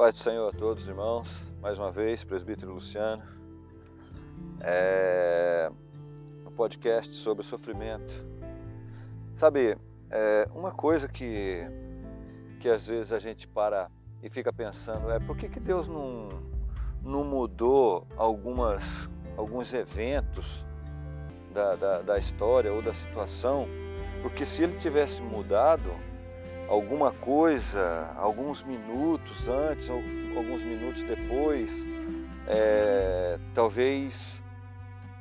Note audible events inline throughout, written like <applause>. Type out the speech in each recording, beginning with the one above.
Paz do Senhor a todos, irmãos. Mais uma vez, presbítero Luciano. É um podcast sobre sofrimento. Sabe, é uma coisa que, que às vezes a gente para e fica pensando é por que, que Deus não, não mudou algumas, alguns eventos da, da, da história ou da situação? Porque se ele tivesse mudado, alguma coisa, alguns minutos antes, ou alguns minutos depois, é, talvez,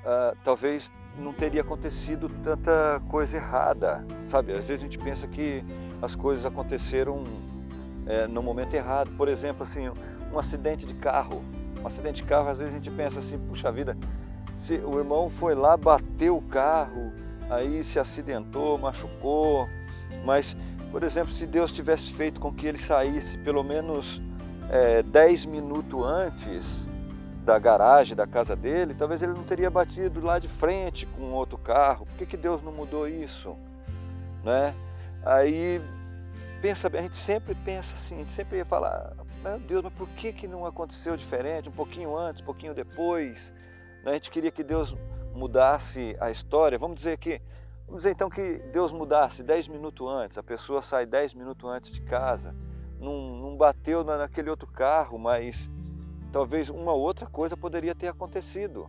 uh, talvez não teria acontecido tanta coisa errada, sabe? Às vezes a gente pensa que as coisas aconteceram é, no momento errado. Por exemplo, assim, um acidente de carro. Um acidente de carro, às vezes a gente pensa assim, puxa vida, se o irmão foi lá, bateu o carro, aí se acidentou, machucou, mas por exemplo, se Deus tivesse feito com que ele saísse pelo menos é, 10 minutos antes da garagem da casa dele, talvez ele não teria batido lá de frente com outro carro. Por que, que Deus não mudou isso? Né? Aí pensa a gente sempre pensa assim, a gente sempre ia falar, meu Deus, mas por que, que não aconteceu diferente? Um pouquinho antes, um pouquinho depois. Né? A gente queria que Deus mudasse a história. Vamos dizer que Vamos dizer então que Deus mudasse 10 minutos antes, a pessoa sai 10 minutos antes de casa, não, não bateu naquele outro carro, mas talvez uma outra coisa poderia ter acontecido.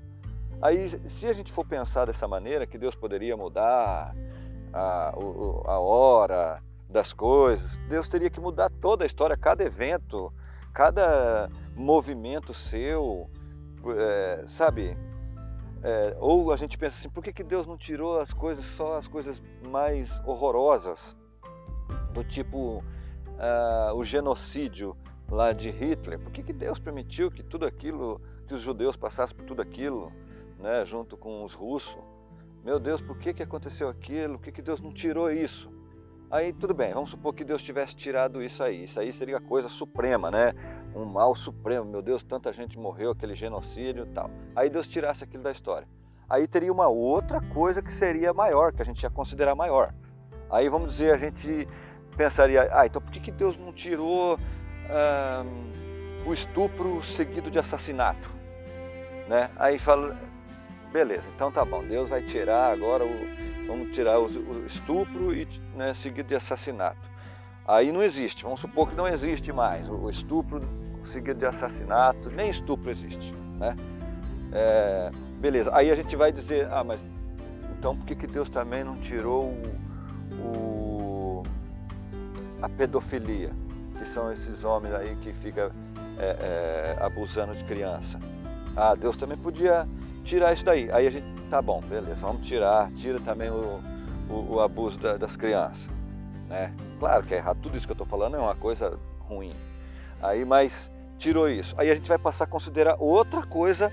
Aí, se a gente for pensar dessa maneira, que Deus poderia mudar a, a hora das coisas, Deus teria que mudar toda a história, cada evento, cada movimento seu, é, sabe? É, ou a gente pensa assim, por que, que Deus não tirou as coisas, só as coisas mais horrorosas, do tipo uh, o genocídio lá de Hitler? Por que, que Deus permitiu que tudo aquilo, que os judeus passassem por tudo aquilo, né, junto com os russos? Meu Deus, por que, que aconteceu aquilo? Por que, que Deus não tirou isso? Aí tudo bem, vamos supor que Deus tivesse tirado isso aí. Isso aí seria a coisa suprema, né? Um mal supremo. Meu Deus, tanta gente morreu, aquele genocídio e tal. Aí Deus tirasse aquilo da história. Aí teria uma outra coisa que seria maior, que a gente ia considerar maior. Aí vamos dizer, a gente pensaria, ah, então por que, que Deus não tirou ah, o estupro seguido de assassinato? Né? Aí fala, beleza, então tá bom, Deus vai tirar agora o vamos tirar o, o estupro e né, seguido de assassinato. Aí não existe, vamos supor que não existe mais o estupro seguido de assassinato, nem estupro existe, né? É, beleza, aí a gente vai dizer, ah, mas então por que, que Deus também não tirou o, o, a pedofilia, que são esses homens aí que ficam é, é, abusando de criança? Ah, Deus também podia tirar isso daí. Aí a gente, tá bom, beleza, vamos tirar, tira também o, o, o abuso da, das crianças. Né? Claro que é errado, tudo isso que eu estou falando é uma coisa ruim. Aí, mas tirou isso. Aí a gente vai passar a considerar outra coisa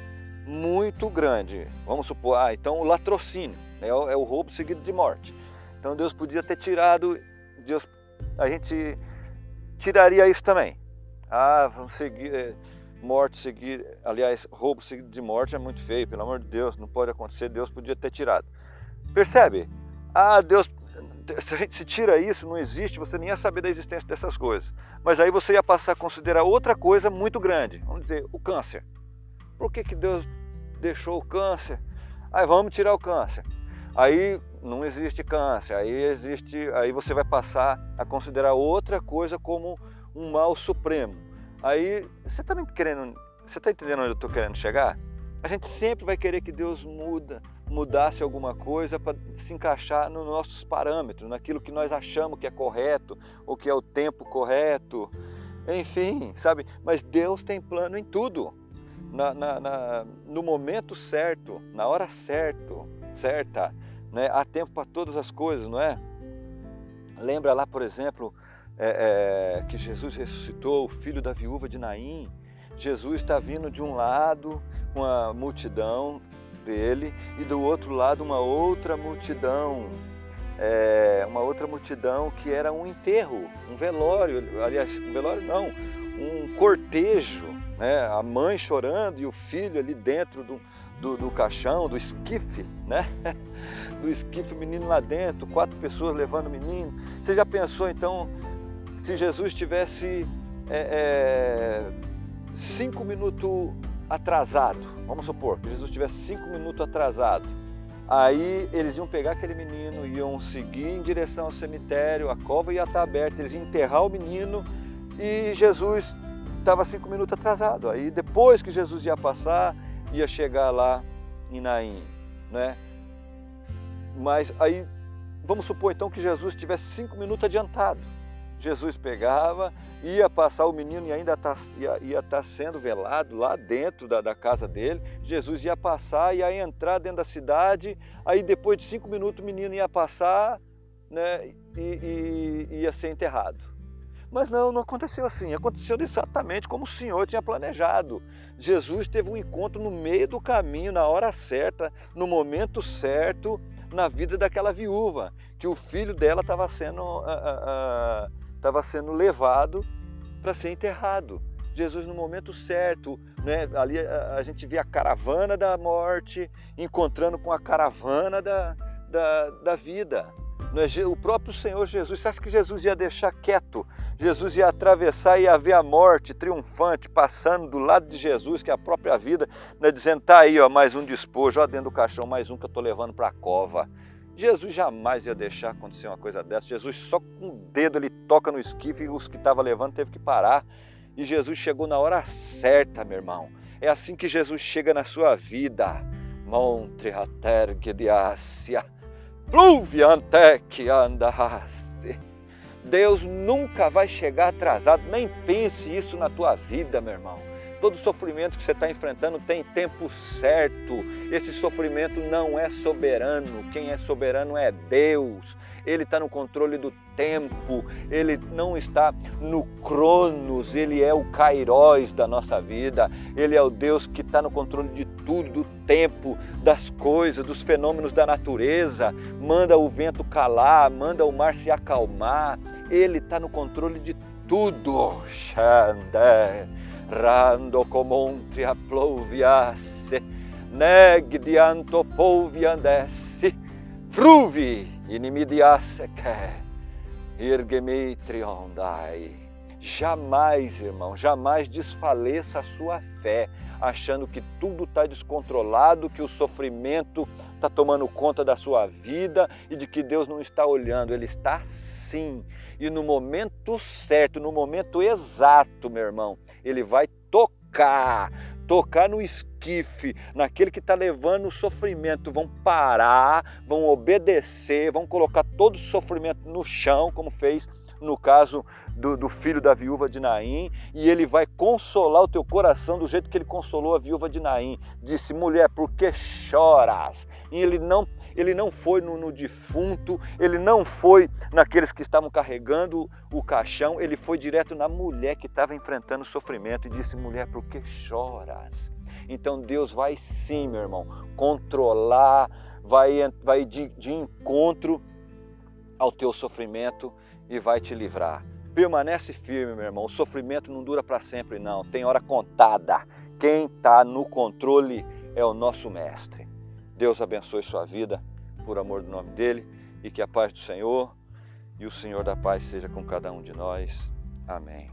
muito grande. Vamos supor, ah, então o latrocínio né? é, o, é roubo seguido de morte. Então Deus podia ter tirado, Deus, a gente tiraria isso também. Ah, vamos seguir eh, morte seguir, aliás, roubo seguido de morte é muito feio, pelo amor de Deus, não pode acontecer, Deus podia ter tirado. Percebe? Ah, Deus, se a gente se tira isso, não existe, você nem ia saber da existência dessas coisas. Mas aí você ia passar a considerar outra coisa muito grande, vamos dizer, o câncer. Por que, que Deus deixou o câncer? Aí vamos tirar o câncer. Aí não existe câncer, aí existe, aí você vai passar a considerar outra coisa como um mal supremo. Aí, você está querendo, você está entendendo onde eu estou querendo chegar? A gente sempre vai querer que Deus muda, mudasse alguma coisa para se encaixar nos nossos parâmetros, naquilo que nós achamos que é correto, ou que é o tempo correto, enfim, sabe? Mas Deus tem plano em tudo, na, na, na no momento certo, na hora certo, certa, né? Há tempo para todas as coisas, não é? Lembra lá, por exemplo, é, é, que Jesus ressuscitou, o filho da viúva de Naim. Jesus está vindo de um lado com a multidão dele e do outro lado uma outra multidão, é, uma outra multidão que era um enterro, um velório, aliás, um velório não, um cortejo, né? a mãe chorando e o filho ali dentro do, do, do caixão, do esquife, né? <laughs> do esquife, o menino lá dentro, quatro pessoas levando o menino. Você já pensou então se Jesus tivesse é, é, cinco minutos atrasado, vamos supor que Jesus estivesse cinco minutos atrasado, aí eles iam pegar aquele menino, iam seguir em direção ao cemitério, a cova ia estar aberta, eles iam enterrar o menino e Jesus estava cinco minutos atrasado. Aí depois que Jesus ia passar, ia chegar lá em Naim, né? Mas aí vamos supor então que Jesus estivesse cinco minutos adiantado. Jesus pegava, ia passar o menino e ainda tá, ia, estar tá sendo velado lá dentro da, da, casa dele. Jesus ia passar, ia entrar dentro da cidade, aí depois de cinco minutos o menino ia passar né, e, e ia ser enterrado. Mas não, não aconteceu assim. Aconteceu exatamente como o Senhor tinha planejado. Jesus teve um encontro no meio do caminho, na hora certa, no momento certo, na vida daquela viúva, que o filho dela estava sendo, uh, uh, uh, sendo levado para ser enterrado. Jesus no momento certo, né? ali a, a, gente vê a caravana da morte encontrando com a caravana da, da, da vida. É o próprio Senhor Jesus, você acha que Jesus ia deixar quieto? Jesus ia atravessar e ia ver a morte triunfante passando do lado de Jesus, que é a própria vida, né, dizendo: tá aí, ó, mais um despojo, ó, dentro do caixão, mais um que eu estou levando para a cova. Jesus jamais ia deixar acontecer uma coisa dessa. Jesus só com o dedo ele toca no esquife e os que estavam levando teve que parar. E Jesus chegou na hora certa, meu irmão. É assim que Jesus chega na sua vida. Montre a tergue de Ásia Pluviante que andaste. Deus nunca vai chegar atrasado, nem pense isso na tua vida, meu irmão. Todo sofrimento que você está enfrentando tem tempo certo. Esse sofrimento não é soberano. Quem é soberano é Deus. Ele está no controle do tempo. Ele não está no Cronos. Ele é o Kairos da nossa vida. Ele é o Deus que está no controle de tudo, do tempo, das coisas, dos fenômenos da natureza. Manda o vento calar, manda o mar se acalmar. Ele está no controle de tudo. Xandé rando comontria plouviasse, neg dianto polviandessi, fruvi inimidiasse que, irgemi triondai. Jamais, irmão, jamais desfaleça a sua fé, achando que tudo está descontrolado, que o sofrimento está tomando conta da sua vida e de que Deus não está olhando. Ele está sim. E no momento certo, no momento exato, meu irmão, ele vai tocar, tocar no esquife, naquele que está levando o sofrimento. Vão parar, vão obedecer, vão colocar todo o sofrimento no chão, como fez no caso do, do, filho da viúva de Naim, e ele vai consolar o teu coração do jeito que ele consolou a viúva de Naim. Disse, mulher, por que choras? E ele não ele não foi no, no, defunto, ele não foi naqueles que estavam carregando o caixão, ele foi direto na mulher que estava enfrentando o sofrimento e disse: Mulher, por que choras? Então Deus vai sim, meu irmão, controlar, vai, vai de, de encontro ao teu sofrimento e vai te livrar. Permanece firme, meu irmão. O sofrimento não dura para sempre, não. Tem hora contada. Quem está no controle é o nosso Mestre. Deus abençoe sua vida, por amor do nome dele, e que a paz do Senhor e o Senhor da paz seja com cada um de nós. Amém.